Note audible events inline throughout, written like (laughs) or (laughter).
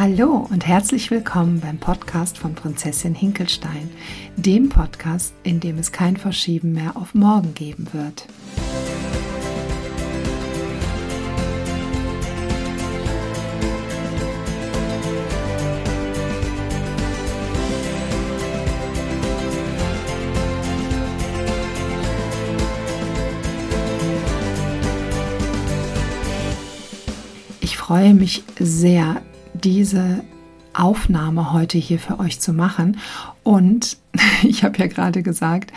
Hallo und herzlich willkommen beim Podcast von Prinzessin Hinkelstein, dem Podcast, in dem es kein Verschieben mehr auf morgen geben wird. Ich freue mich sehr, diese Aufnahme heute hier für euch zu machen. Und (laughs) ich habe ja gerade gesagt,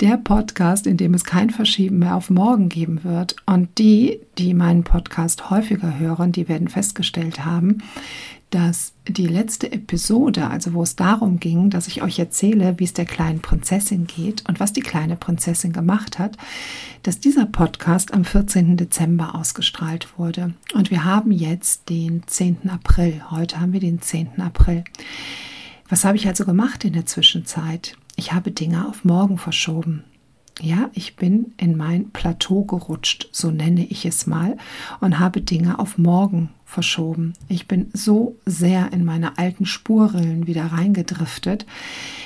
der Podcast, in dem es kein Verschieben mehr auf morgen geben wird. Und die, die meinen Podcast häufiger hören, die werden festgestellt haben, dass die letzte Episode, also wo es darum ging, dass ich euch erzähle, wie es der kleinen Prinzessin geht und was die kleine Prinzessin gemacht hat, dass dieser Podcast am 14. Dezember ausgestrahlt wurde. Und wir haben jetzt den 10. April. Heute haben wir den 10. April. Was habe ich also gemacht in der Zwischenzeit? Ich habe Dinge auf morgen verschoben. Ja, ich bin in mein Plateau gerutscht, so nenne ich es mal, und habe Dinge auf morgen verschoben. Ich bin so sehr in meine alten Spurrillen wieder reingedriftet,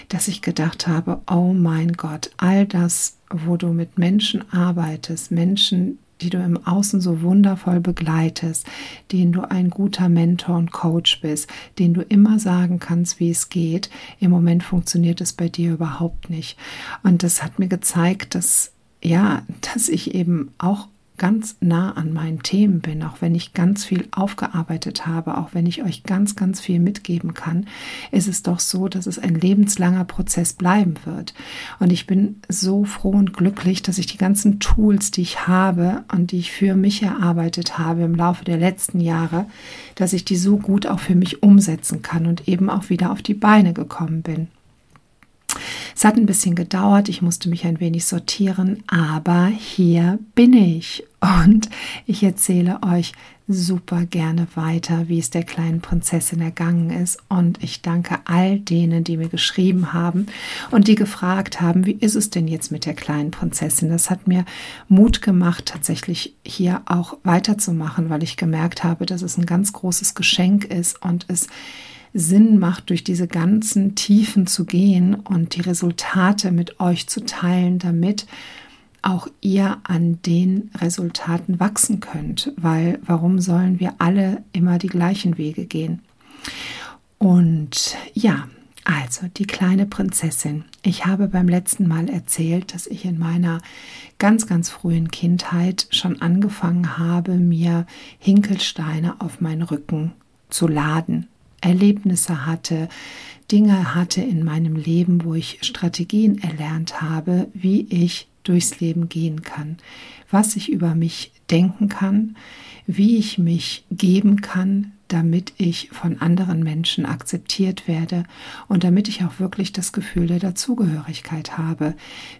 dass ich gedacht habe, oh mein Gott, all das, wo du mit Menschen arbeitest, Menschen, die du im Außen so wundervoll begleitest, denen du ein guter Mentor und Coach bist, den du immer sagen kannst, wie es geht. Im Moment funktioniert es bei dir überhaupt nicht. Und das hat mir gezeigt, dass ja, (laughs) dass ich eben auch ganz nah an meinen Themen bin, auch wenn ich ganz viel aufgearbeitet habe, auch wenn ich euch ganz, ganz viel mitgeben kann, ist es doch so, dass es ein lebenslanger Prozess bleiben wird. Und ich bin so froh und glücklich, dass ich die ganzen Tools, die ich habe und die ich für mich erarbeitet habe im Laufe der letzten Jahre, dass ich die so gut auch für mich umsetzen kann und eben auch wieder auf die Beine gekommen bin. Es hat ein bisschen gedauert, ich musste mich ein wenig sortieren, aber hier bin ich und ich erzähle euch super gerne weiter, wie es der kleinen Prinzessin ergangen ist. Und ich danke all denen, die mir geschrieben haben und die gefragt haben, wie ist es denn jetzt mit der kleinen Prinzessin? Das hat mir Mut gemacht, tatsächlich hier auch weiterzumachen, weil ich gemerkt habe, dass es ein ganz großes Geschenk ist und es Sinn macht, durch diese ganzen Tiefen zu gehen und die Resultate mit euch zu teilen, damit auch ihr an den Resultaten wachsen könnt, weil warum sollen wir alle immer die gleichen Wege gehen? Und ja, also die kleine Prinzessin. Ich habe beim letzten Mal erzählt, dass ich in meiner ganz, ganz frühen Kindheit schon angefangen habe, mir Hinkelsteine auf meinen Rücken zu laden. Erlebnisse hatte, Dinge hatte in meinem Leben, wo ich Strategien erlernt habe, wie ich durchs Leben gehen kann, was ich über mich denken kann, wie ich mich geben kann, damit ich von anderen Menschen akzeptiert werde und damit ich auch wirklich das Gefühl der Dazugehörigkeit habe.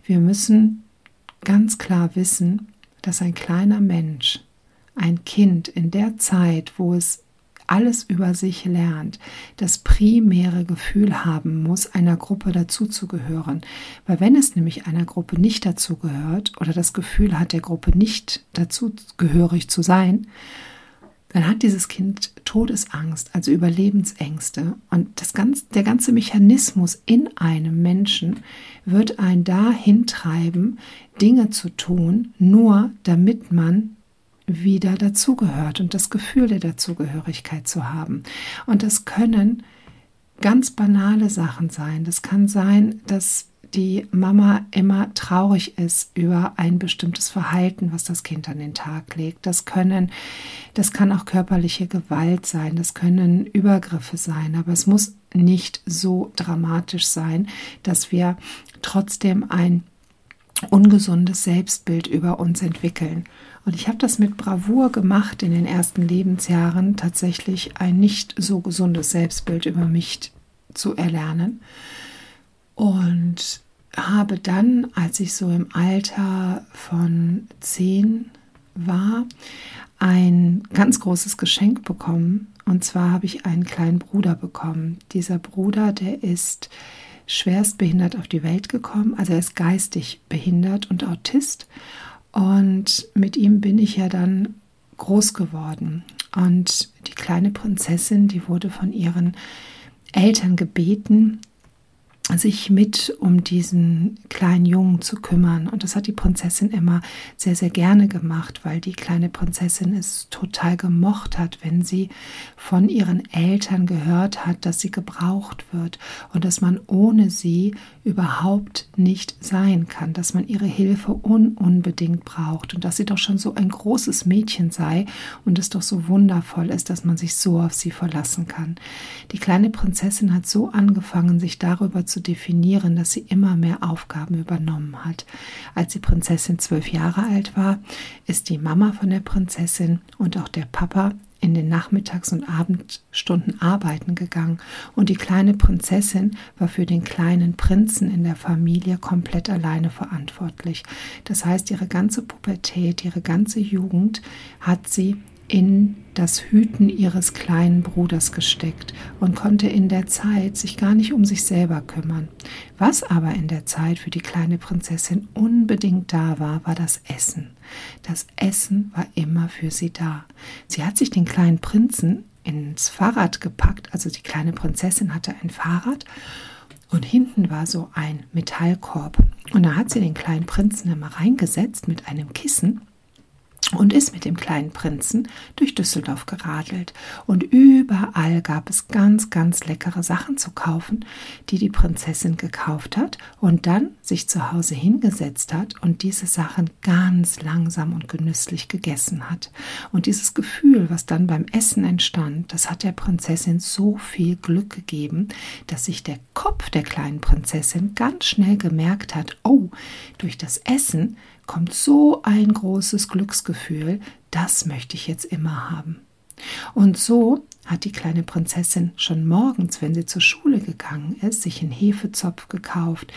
Wir müssen ganz klar wissen, dass ein kleiner Mensch, ein Kind in der Zeit, wo es alles über sich lernt, das primäre Gefühl haben muss, einer Gruppe dazuzugehören. Weil wenn es nämlich einer Gruppe nicht dazugehört oder das Gefühl hat, der Gruppe nicht dazugehörig zu sein, dann hat dieses Kind Todesangst, also Überlebensängste. Und das ganze, der ganze Mechanismus in einem Menschen wird einen dahin treiben, Dinge zu tun, nur damit man wieder dazugehört und das Gefühl der Dazugehörigkeit zu haben. Und das können ganz banale Sachen sein. Das kann sein, dass die Mama immer traurig ist über ein bestimmtes Verhalten, was das Kind an den Tag legt. Das können, das kann auch körperliche Gewalt sein, das können Übergriffe sein, aber es muss nicht so dramatisch sein, dass wir trotzdem ein ungesundes Selbstbild über uns entwickeln. Und ich habe das mit Bravour gemacht in den ersten Lebensjahren, tatsächlich ein nicht so gesundes Selbstbild über mich zu erlernen. Und habe dann, als ich so im Alter von zehn war, ein ganz großes Geschenk bekommen. Und zwar habe ich einen kleinen Bruder bekommen. Dieser Bruder, der ist schwerst behindert auf die Welt gekommen, also er ist geistig behindert und Autist und mit ihm bin ich ja dann groß geworden. Und die kleine Prinzessin, die wurde von ihren Eltern gebeten, sich mit um diesen kleinen Jungen zu kümmern. Und das hat die Prinzessin immer sehr, sehr gerne gemacht, weil die kleine Prinzessin es total gemocht hat, wenn sie von ihren Eltern gehört hat, dass sie gebraucht wird und dass man ohne sie überhaupt nicht sein kann, dass man ihre Hilfe un unbedingt braucht und dass sie doch schon so ein großes Mädchen sei und es doch so wundervoll ist, dass man sich so auf sie verlassen kann. Die kleine Prinzessin hat so angefangen, sich darüber zu definieren, dass sie immer mehr Aufgaben übernommen hat. Als die Prinzessin zwölf Jahre alt war, ist die Mama von der Prinzessin und auch der Papa in den Nachmittags- und Abendstunden arbeiten gegangen und die kleine Prinzessin war für den kleinen Prinzen in der Familie komplett alleine verantwortlich. Das heißt, ihre ganze Pubertät, ihre ganze Jugend hat sie in das Hüten ihres kleinen Bruders gesteckt und konnte in der Zeit sich gar nicht um sich selber kümmern. Was aber in der Zeit für die kleine Prinzessin unbedingt da war, war das Essen. Das Essen war immer für sie da. Sie hat sich den kleinen Prinzen ins Fahrrad gepackt, also die kleine Prinzessin hatte ein Fahrrad und hinten war so ein Metallkorb. Und da hat sie den kleinen Prinzen immer reingesetzt mit einem Kissen und ist mit dem kleinen Prinzen durch Düsseldorf geradelt. Und überall gab es ganz, ganz leckere Sachen zu kaufen, die die Prinzessin gekauft hat und dann sich zu Hause hingesetzt hat und diese Sachen ganz langsam und genüsslich gegessen hat. Und dieses Gefühl, was dann beim Essen entstand, das hat der Prinzessin so viel Glück gegeben, dass sich der Kopf der kleinen Prinzessin ganz schnell gemerkt hat, oh, durch das Essen kommt so ein großes Glücksgefühl, das möchte ich jetzt immer haben. Und so hat die kleine Prinzessin schon morgens, wenn sie zur Schule gegangen ist, sich einen Hefezopf gekauft.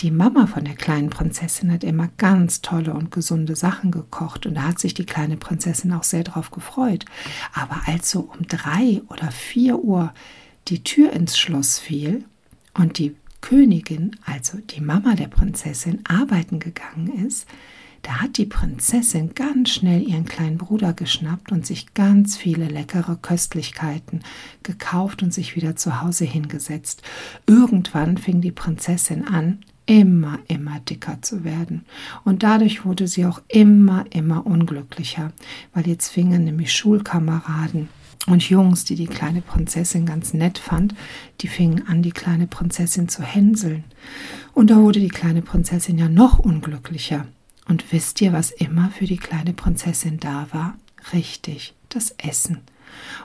Die Mama von der kleinen Prinzessin hat immer ganz tolle und gesunde Sachen gekocht und da hat sich die kleine Prinzessin auch sehr drauf gefreut. Aber als so um drei oder vier Uhr die Tür ins Schloss fiel und die Königin, also die Mama der Prinzessin, arbeiten gegangen ist, da hat die Prinzessin ganz schnell ihren kleinen Bruder geschnappt und sich ganz viele leckere Köstlichkeiten gekauft und sich wieder zu Hause hingesetzt. Irgendwann fing die Prinzessin an, immer, immer dicker zu werden. Und dadurch wurde sie auch immer, immer unglücklicher, weil jetzt fingen nämlich Schulkameraden und Jungs, die die kleine Prinzessin ganz nett fand, die fingen an, die kleine Prinzessin zu hänseln. Und da wurde die kleine Prinzessin ja noch unglücklicher. Und wisst ihr, was immer für die kleine Prinzessin da war? Richtig, das Essen.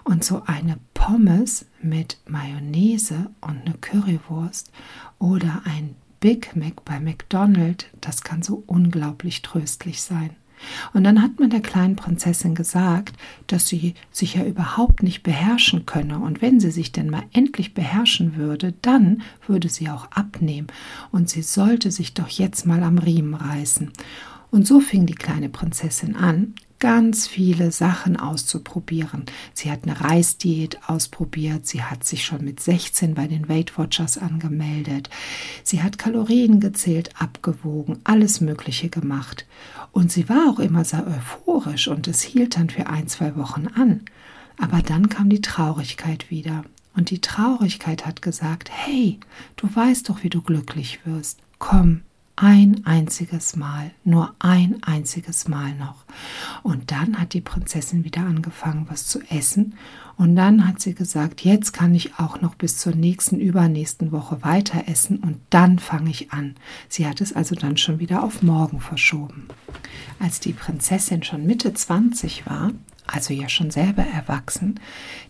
Und so eine Pommes mit Mayonnaise und eine Currywurst oder ein Big Mac bei McDonald's, das kann so unglaublich tröstlich sein. Und dann hat man der kleinen Prinzessin gesagt, dass sie sich ja überhaupt nicht beherrschen könne, und wenn sie sich denn mal endlich beherrschen würde, dann würde sie auch abnehmen, und sie sollte sich doch jetzt mal am Riemen reißen. Und so fing die kleine Prinzessin an, ganz viele Sachen auszuprobieren. Sie hat eine Reisdiät ausprobiert, sie hat sich schon mit 16 bei den Weight Watchers angemeldet, sie hat Kalorien gezählt, abgewogen, alles Mögliche gemacht. Und sie war auch immer sehr euphorisch und es hielt dann für ein, zwei Wochen an. Aber dann kam die Traurigkeit wieder. Und die Traurigkeit hat gesagt, hey, du weißt doch, wie du glücklich wirst. Komm, ein einziges Mal, nur ein einziges Mal noch. Und dann hat die Prinzessin wieder angefangen, was zu essen. Und dann hat sie gesagt, jetzt kann ich auch noch bis zur nächsten, übernächsten Woche weiter essen und dann fange ich an. Sie hat es also dann schon wieder auf morgen verschoben. Als die Prinzessin schon Mitte 20 war, also ja schon selber erwachsen,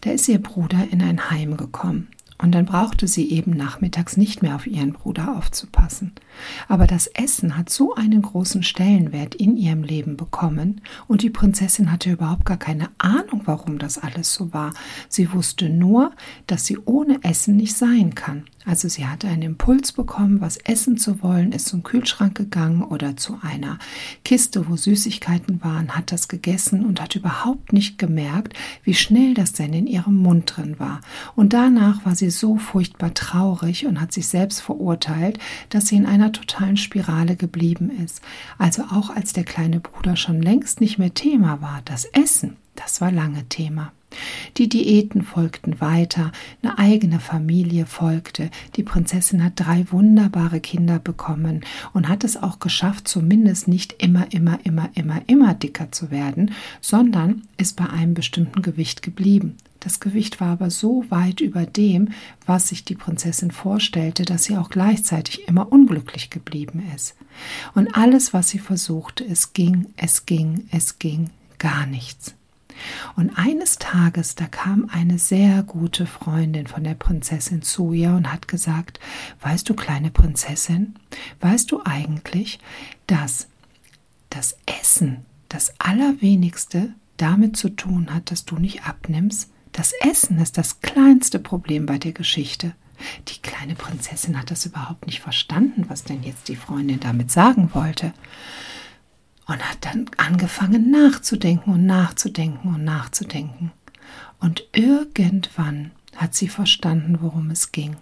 da ist ihr Bruder in ein Heim gekommen. Und dann brauchte sie eben nachmittags nicht mehr auf ihren Bruder aufzupassen. Aber das Essen hat so einen großen Stellenwert in ihrem Leben bekommen, und die Prinzessin hatte überhaupt gar keine Ahnung, warum das alles so war. Sie wusste nur, dass sie ohne Essen nicht sein kann. Also sie hatte einen Impuls bekommen, was essen zu wollen, ist zum Kühlschrank gegangen oder zu einer Kiste, wo Süßigkeiten waren, hat das gegessen und hat überhaupt nicht gemerkt, wie schnell das denn in ihrem Mund drin war. Und danach war sie so furchtbar traurig und hat sich selbst verurteilt, dass sie in einer totalen Spirale geblieben ist. Also auch als der kleine Bruder schon längst nicht mehr Thema war, das Essen, das war lange Thema. Die Diäten folgten weiter, eine eigene Familie folgte, die Prinzessin hat drei wunderbare Kinder bekommen und hat es auch geschafft, zumindest nicht immer, immer, immer, immer, immer dicker zu werden, sondern ist bei einem bestimmten Gewicht geblieben. Das Gewicht war aber so weit über dem, was sich die Prinzessin vorstellte, dass sie auch gleichzeitig immer unglücklich geblieben ist. Und alles, was sie versuchte, es ging, es ging, es ging, gar nichts. Und eines Tages, da kam eine sehr gute Freundin von der Prinzessin zu ihr und hat gesagt, weißt du, kleine Prinzessin, weißt du eigentlich, dass das Essen das Allerwenigste damit zu tun hat, dass du nicht abnimmst? Das Essen ist das kleinste Problem bei der Geschichte. Die kleine Prinzessin hat das überhaupt nicht verstanden, was denn jetzt die Freundin damit sagen wollte und hat dann angefangen nachzudenken und nachzudenken und nachzudenken. Und irgendwann hat sie verstanden, worum es ging.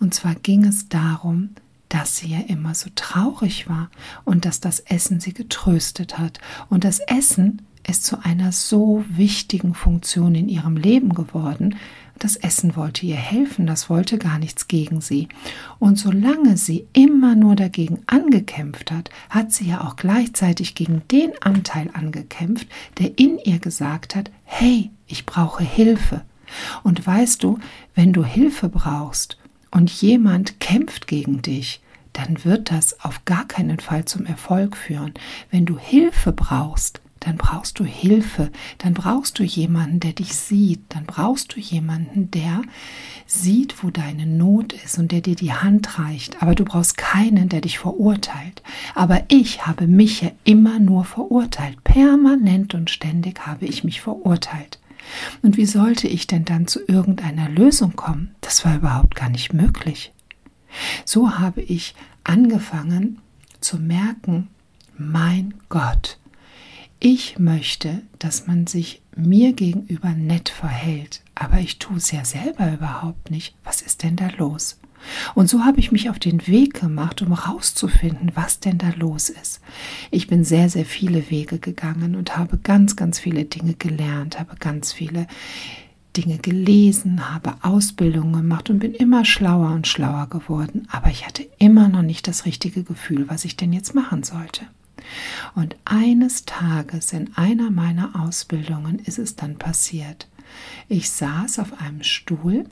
Und zwar ging es darum, dass sie ja immer so traurig war und dass das Essen sie getröstet hat. Und das Essen ist zu einer so wichtigen Funktion in ihrem Leben geworden, das Essen wollte ihr helfen, das wollte gar nichts gegen sie. Und solange sie immer nur dagegen angekämpft hat, hat sie ja auch gleichzeitig gegen den Anteil angekämpft, der in ihr gesagt hat, hey, ich brauche Hilfe. Und weißt du, wenn du Hilfe brauchst und jemand kämpft gegen dich, dann wird das auf gar keinen Fall zum Erfolg führen. Wenn du Hilfe brauchst, dann brauchst du Hilfe, dann brauchst du jemanden, der dich sieht, dann brauchst du jemanden, der sieht, wo deine Not ist und der dir die Hand reicht, aber du brauchst keinen, der dich verurteilt. Aber ich habe mich ja immer nur verurteilt, permanent und ständig habe ich mich verurteilt. Und wie sollte ich denn dann zu irgendeiner Lösung kommen? Das war überhaupt gar nicht möglich. So habe ich angefangen zu merken, mein Gott, ich möchte, dass man sich mir gegenüber nett verhält, aber ich tue es ja selber überhaupt nicht. Was ist denn da los? Und so habe ich mich auf den Weg gemacht, um herauszufinden, was denn da los ist. Ich bin sehr, sehr viele Wege gegangen und habe ganz, ganz viele Dinge gelernt, habe ganz viele Dinge gelesen, habe Ausbildungen gemacht und bin immer schlauer und schlauer geworden. Aber ich hatte immer noch nicht das richtige Gefühl, was ich denn jetzt machen sollte. Und eines Tages in einer meiner Ausbildungen ist es dann passiert. Ich saß auf einem Stuhl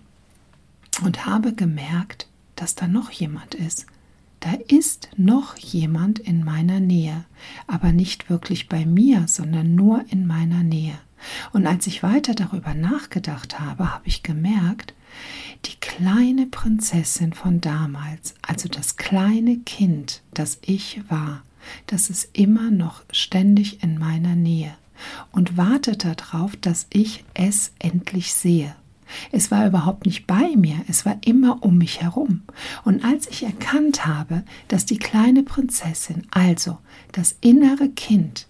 und habe gemerkt, dass da noch jemand ist. Da ist noch jemand in meiner Nähe, aber nicht wirklich bei mir, sondern nur in meiner Nähe. Und als ich weiter darüber nachgedacht habe, habe ich gemerkt, die kleine Prinzessin von damals, also das kleine Kind, das ich war, das ist immer noch ständig in meiner Nähe und wartet darauf, dass ich es endlich sehe. Es war überhaupt nicht bei mir, es war immer um mich herum. Und als ich erkannt habe, dass die kleine Prinzessin, also das innere Kind,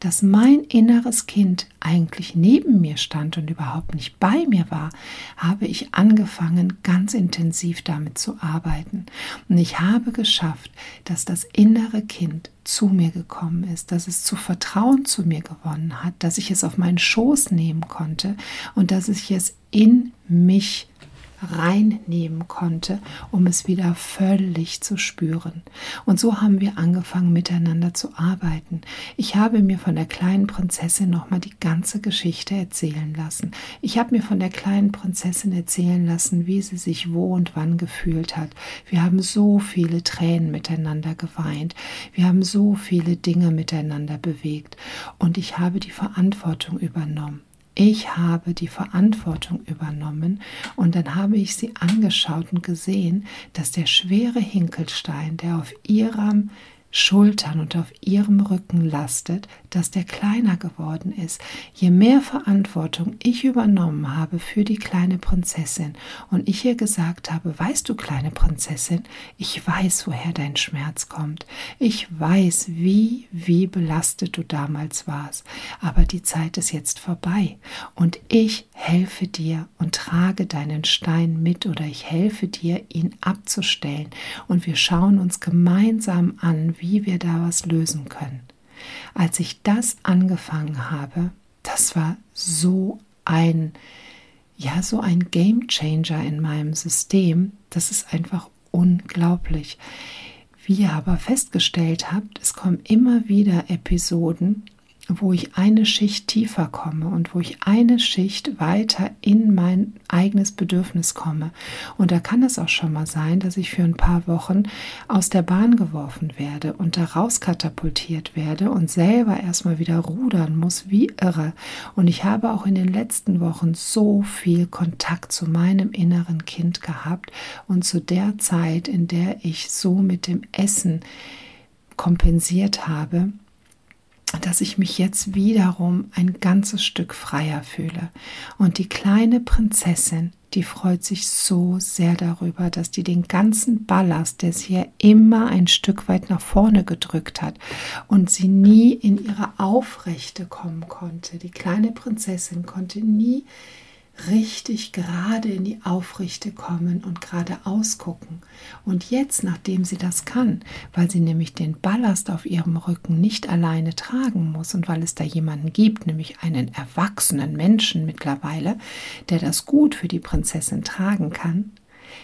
dass mein inneres Kind eigentlich neben mir stand und überhaupt nicht bei mir war, habe ich angefangen, ganz intensiv damit zu arbeiten. Und ich habe geschafft, dass das innere Kind zu mir gekommen ist, dass es zu Vertrauen zu mir gewonnen hat, dass ich es auf meinen Schoß nehmen konnte und dass ich es in mich reinnehmen konnte, um es wieder völlig zu spüren. Und so haben wir angefangen miteinander zu arbeiten. Ich habe mir von der kleinen Prinzessin nochmal die ganze Geschichte erzählen lassen. Ich habe mir von der kleinen Prinzessin erzählen lassen, wie sie sich wo und wann gefühlt hat. Wir haben so viele Tränen miteinander geweint. Wir haben so viele Dinge miteinander bewegt. Und ich habe die Verantwortung übernommen. Ich habe die Verantwortung übernommen und dann habe ich sie angeschaut und gesehen, dass der schwere Hinkelstein, der auf ihrem Schultern und auf ihrem Rücken lastet, dass der kleiner geworden ist. Je mehr Verantwortung ich übernommen habe für die kleine Prinzessin und ich ihr gesagt habe, weißt du, kleine Prinzessin, ich weiß, woher dein Schmerz kommt. Ich weiß, wie, wie belastet du damals warst. Aber die Zeit ist jetzt vorbei und ich helfe dir und trage deinen Stein mit oder ich helfe dir, ihn abzustellen und wir schauen uns gemeinsam an, wie wir da was lösen können. Als ich das angefangen habe, das war so ein, ja, so ein Game Changer in meinem System. Das ist einfach unglaublich. Wie ihr aber festgestellt habt, es kommen immer wieder Episoden, wo ich eine Schicht tiefer komme und wo ich eine Schicht weiter in mein eigenes Bedürfnis komme. Und da kann es auch schon mal sein, dass ich für ein paar Wochen aus der Bahn geworfen werde und da rauskatapultiert werde und selber erstmal wieder rudern muss, wie irre. Und ich habe auch in den letzten Wochen so viel Kontakt zu meinem inneren Kind gehabt und zu der Zeit, in der ich so mit dem Essen kompensiert habe, dass ich mich jetzt wiederum ein ganzes Stück freier fühle. Und die kleine Prinzessin, die freut sich so sehr darüber, dass die den ganzen Ballast, der sie ja immer ein Stück weit nach vorne gedrückt hat und sie nie in ihre Aufrechte kommen konnte. Die kleine Prinzessin konnte nie richtig gerade in die Aufrichte kommen und gerade ausgucken. Und jetzt, nachdem sie das kann, weil sie nämlich den Ballast auf ihrem Rücken nicht alleine tragen muss und weil es da jemanden gibt, nämlich einen erwachsenen Menschen mittlerweile, der das gut für die Prinzessin tragen kann,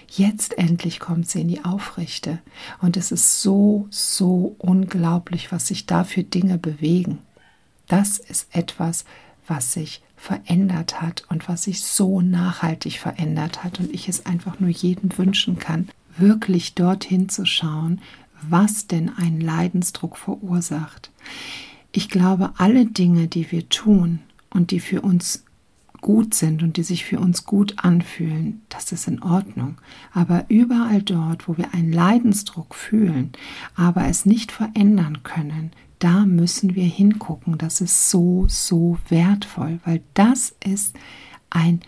Jetzt endlich kommt sie in die Aufrichte. Und es ist so, so unglaublich, was sich da für Dinge bewegen. Das ist etwas, was sich verändert hat und was sich so nachhaltig verändert hat und ich es einfach nur jedem wünschen kann, wirklich dorthin zu schauen, was denn ein Leidensdruck verursacht. Ich glaube, alle Dinge, die wir tun und die für uns gut sind und die sich für uns gut anfühlen, das ist in Ordnung. Aber überall dort, wo wir einen Leidensdruck fühlen, aber es nicht verändern können, da müssen wir hingucken. Das ist so, so wertvoll, weil das ist ein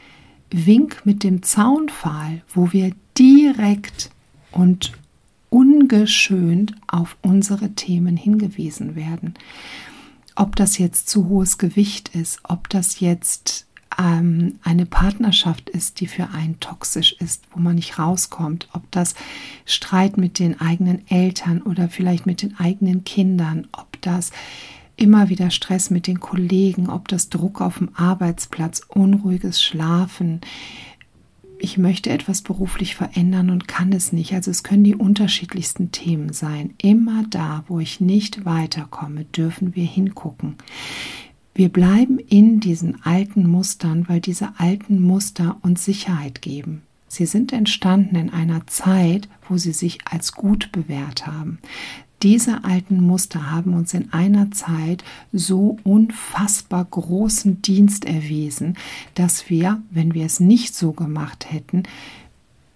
Wink mit dem Zaunpfahl, wo wir direkt und ungeschönt auf unsere Themen hingewiesen werden. Ob das jetzt zu hohes Gewicht ist, ob das jetzt ähm, eine Partnerschaft ist, die für einen toxisch ist, wo man nicht rauskommt, ob das Streit mit den eigenen Eltern oder vielleicht mit den eigenen Kindern, ob das immer wieder Stress mit den Kollegen, ob das Druck auf dem Arbeitsplatz, unruhiges Schlafen, ich möchte etwas beruflich verändern und kann es nicht. Also es können die unterschiedlichsten Themen sein. Immer da, wo ich nicht weiterkomme, dürfen wir hingucken. Wir bleiben in diesen alten Mustern, weil diese alten Muster uns Sicherheit geben. Sie sind entstanden in einer Zeit, wo sie sich als gut bewährt haben. Diese alten Muster haben uns in einer Zeit so unfassbar großen Dienst erwiesen, dass wir, wenn wir es nicht so gemacht hätten,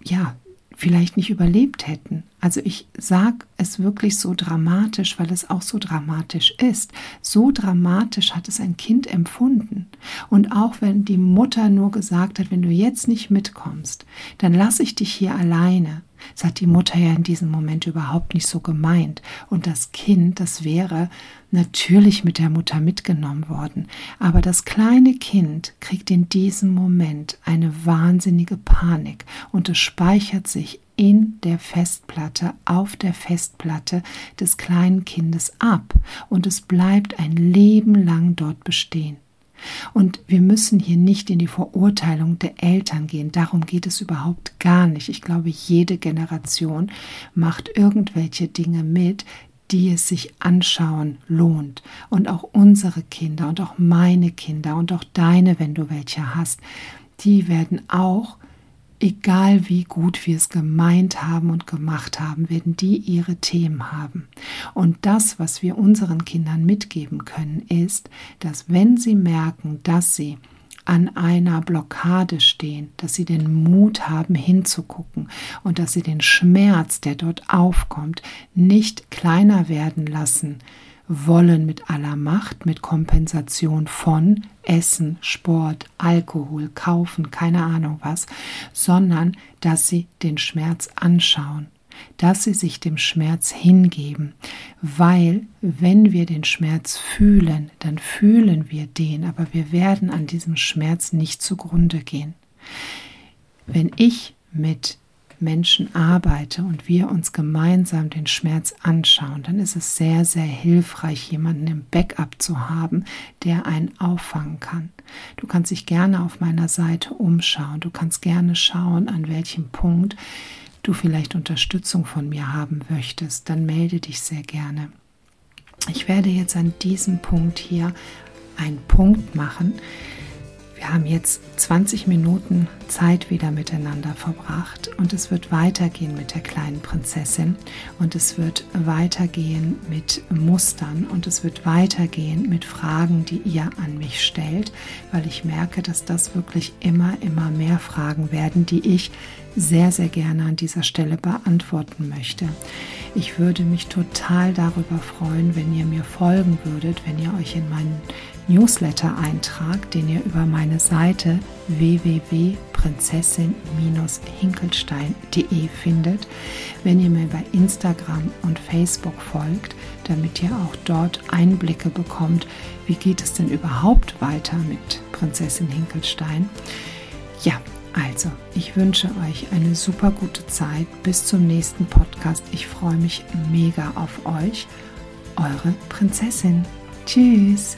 ja, vielleicht nicht überlebt hätten. Also ich sage es wirklich so dramatisch, weil es auch so dramatisch ist. So dramatisch hat es ein Kind empfunden. Und auch wenn die Mutter nur gesagt hat, wenn du jetzt nicht mitkommst, dann lasse ich dich hier alleine. Das hat die Mutter ja in diesem Moment überhaupt nicht so gemeint. Und das Kind, das wäre natürlich mit der Mutter mitgenommen worden. Aber das kleine Kind kriegt in diesem Moment eine wahnsinnige Panik und es speichert sich in der Festplatte, auf der Festplatte des kleinen Kindes ab und es bleibt ein Leben lang dort bestehen. Und wir müssen hier nicht in die Verurteilung der Eltern gehen. Darum geht es überhaupt gar nicht. Ich glaube, jede Generation macht irgendwelche Dinge mit, die es sich anschauen lohnt. Und auch unsere Kinder und auch meine Kinder und auch deine, wenn du welche hast, die werden auch, egal wie gut wir es gemeint haben und gemacht haben, werden die ihre Themen haben. Und das, was wir unseren Kindern mitgeben können, ist, dass wenn sie merken, dass sie an einer Blockade stehen, dass sie den Mut haben hinzugucken und dass sie den Schmerz, der dort aufkommt, nicht kleiner werden lassen wollen mit aller Macht, mit Kompensation von Essen, Sport, Alkohol, Kaufen, keine Ahnung was, sondern dass sie den Schmerz anschauen dass sie sich dem Schmerz hingeben, weil wenn wir den Schmerz fühlen, dann fühlen wir den, aber wir werden an diesem Schmerz nicht zugrunde gehen. Wenn ich mit Menschen arbeite und wir uns gemeinsam den Schmerz anschauen, dann ist es sehr, sehr hilfreich, jemanden im Backup zu haben, der einen auffangen kann. Du kannst dich gerne auf meiner Seite umschauen. Du kannst gerne schauen, an welchem Punkt du vielleicht Unterstützung von mir haben möchtest. Dann melde dich sehr gerne. Ich werde jetzt an diesem Punkt hier einen Punkt machen. Wir haben jetzt 20 Minuten Zeit wieder miteinander verbracht und es wird weitergehen mit der kleinen Prinzessin und es wird weitergehen mit Mustern und es wird weitergehen mit Fragen, die ihr an mich stellt, weil ich merke, dass das wirklich immer, immer mehr Fragen werden, die ich sehr, sehr gerne an dieser Stelle beantworten möchte. Ich würde mich total darüber freuen, wenn ihr mir folgen würdet, wenn ihr euch in meinen Newsletter-Eintrag, den ihr über meine Seite www.prinzessin-hinkelstein.de findet, wenn ihr mir bei Instagram und Facebook folgt, damit ihr auch dort Einblicke bekommt, wie geht es denn überhaupt weiter mit Prinzessin Hinkelstein. Ja, also, ich wünsche euch eine super gute Zeit. Bis zum nächsten Podcast. Ich freue mich mega auf euch. Eure Prinzessin. Tschüss.